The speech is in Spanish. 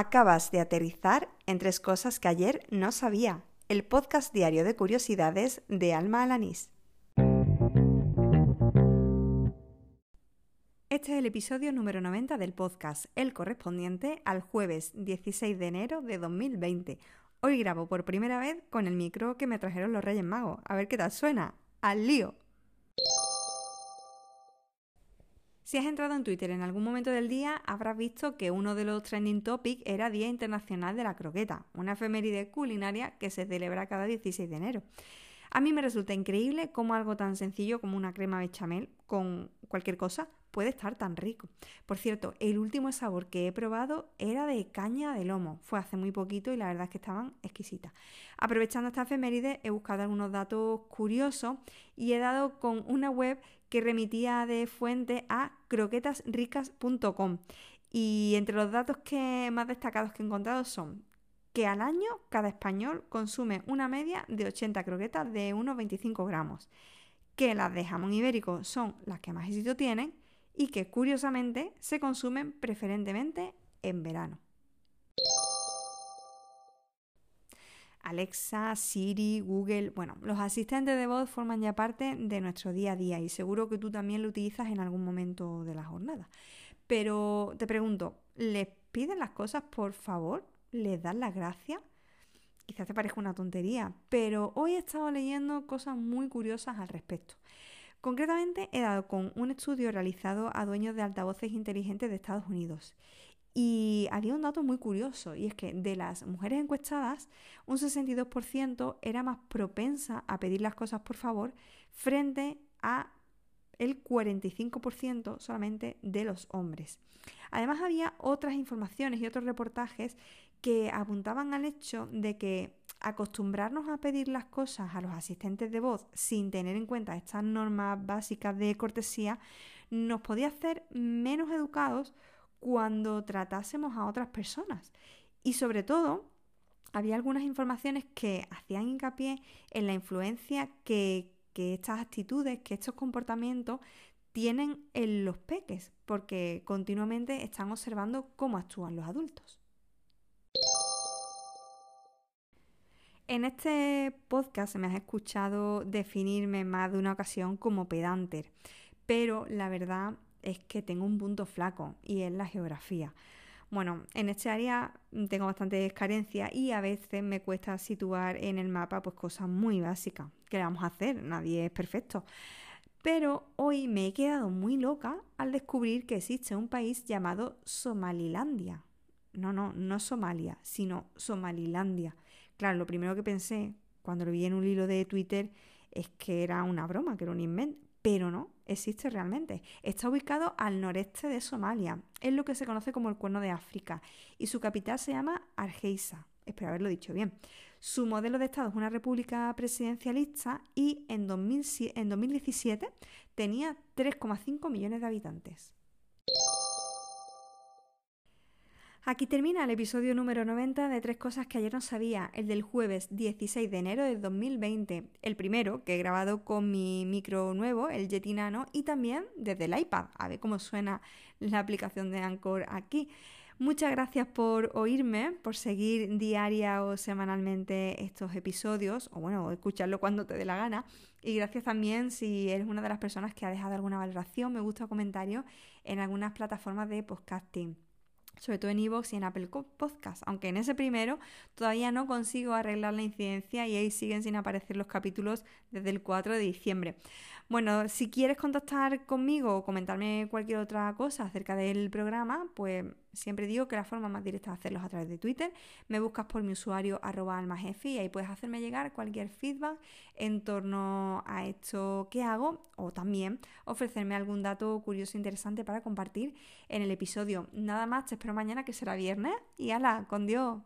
Acabas de aterrizar en tres cosas que ayer no sabía. El podcast diario de curiosidades de Alma Alanís. Este es el episodio número 90 del podcast, el correspondiente al jueves 16 de enero de 2020. Hoy grabo por primera vez con el micro que me trajeron los Reyes Magos. A ver qué tal suena. ¡Al lío! Si has entrado en Twitter en algún momento del día, habrás visto que uno de los trending topics era Día Internacional de la Croqueta, una efeméride culinaria que se celebra cada 16 de enero. A mí me resulta increíble cómo algo tan sencillo como una crema bechamel con cualquier cosa puede estar tan rico. Por cierto, el último sabor que he probado era de caña de lomo. Fue hace muy poquito y la verdad es que estaban exquisitas. Aprovechando esta efeméride, he buscado algunos datos curiosos y he dado con una web que remitía de fuente a croquetasricas.com. Y entre los datos que más destacados que he encontrado son que al año cada español consume una media de 80 croquetas de unos 25 gramos, que las de jamón ibérico son las que más éxito tienen y que curiosamente se consumen preferentemente en verano. Alexa, Siri, Google, bueno, los asistentes de voz forman ya parte de nuestro día a día y seguro que tú también lo utilizas en algún momento de la jornada. Pero te pregunto, ¿les piden las cosas por favor? ¿Les dan las gracias? Quizás te parezca una tontería, pero hoy he estado leyendo cosas muy curiosas al respecto. Concretamente he dado con un estudio realizado a dueños de altavoces inteligentes de Estados Unidos. Y había un dato muy curioso, y es que de las mujeres encuestadas, un 62% era más propensa a pedir las cosas por favor frente a el 45% solamente de los hombres. Además había otras informaciones y otros reportajes que apuntaban al hecho de que acostumbrarnos a pedir las cosas a los asistentes de voz sin tener en cuenta estas normas básicas de cortesía nos podía hacer menos educados cuando tratásemos a otras personas. Y sobre todo, había algunas informaciones que hacían hincapié en la influencia que, que estas actitudes, que estos comportamientos tienen en los peques, porque continuamente están observando cómo actúan los adultos. En este podcast me has escuchado definirme más de una ocasión como pedanter, pero la verdad es que tengo un punto flaco y es la geografía. Bueno, en este área tengo bastantes carencias y a veces me cuesta situar en el mapa pues cosas muy básicas. ¿Qué le vamos a hacer? Nadie es perfecto. Pero hoy me he quedado muy loca al descubrir que existe un país llamado Somalilandia. No, no, no Somalia, sino Somalilandia. Claro, lo primero que pensé cuando lo vi en un hilo de Twitter es que era una broma, que era un invento, pero no, existe realmente. Está ubicado al noreste de Somalia, es lo que se conoce como el Cuerno de África, y su capital se llama Argeisa. Espero haberlo dicho bien. Su modelo de Estado es una república presidencialista y en, en 2017 tenía 3,5 millones de habitantes. Aquí termina el episodio número 90 de Tres Cosas que ayer no sabía, el del jueves 16 de enero de 2020. El primero, que he grabado con mi micro nuevo, el Yeti Nano, y también desde el iPad. A ver cómo suena la aplicación de Anchor aquí. Muchas gracias por oírme, por seguir diaria o semanalmente estos episodios, o bueno, escucharlo cuando te dé la gana. Y gracias también si eres una de las personas que ha dejado alguna valoración, me gusta o comentario en algunas plataformas de podcasting sobre todo en iVoox y en Apple Podcast, aunque en ese primero todavía no consigo arreglar la incidencia y ahí siguen sin aparecer los capítulos desde el 4 de diciembre. Bueno, si quieres contactar conmigo o comentarme cualquier otra cosa acerca del programa, pues siempre digo que la forma más directa es hacerlos a través de Twitter. Me buscas por mi usuario arroba almajefi y ahí puedes hacerme llegar cualquier feedback en torno a esto que hago o también ofrecerme algún dato curioso e interesante para compartir en el episodio. Nada más, te espero mañana que será viernes y ala, con Dios.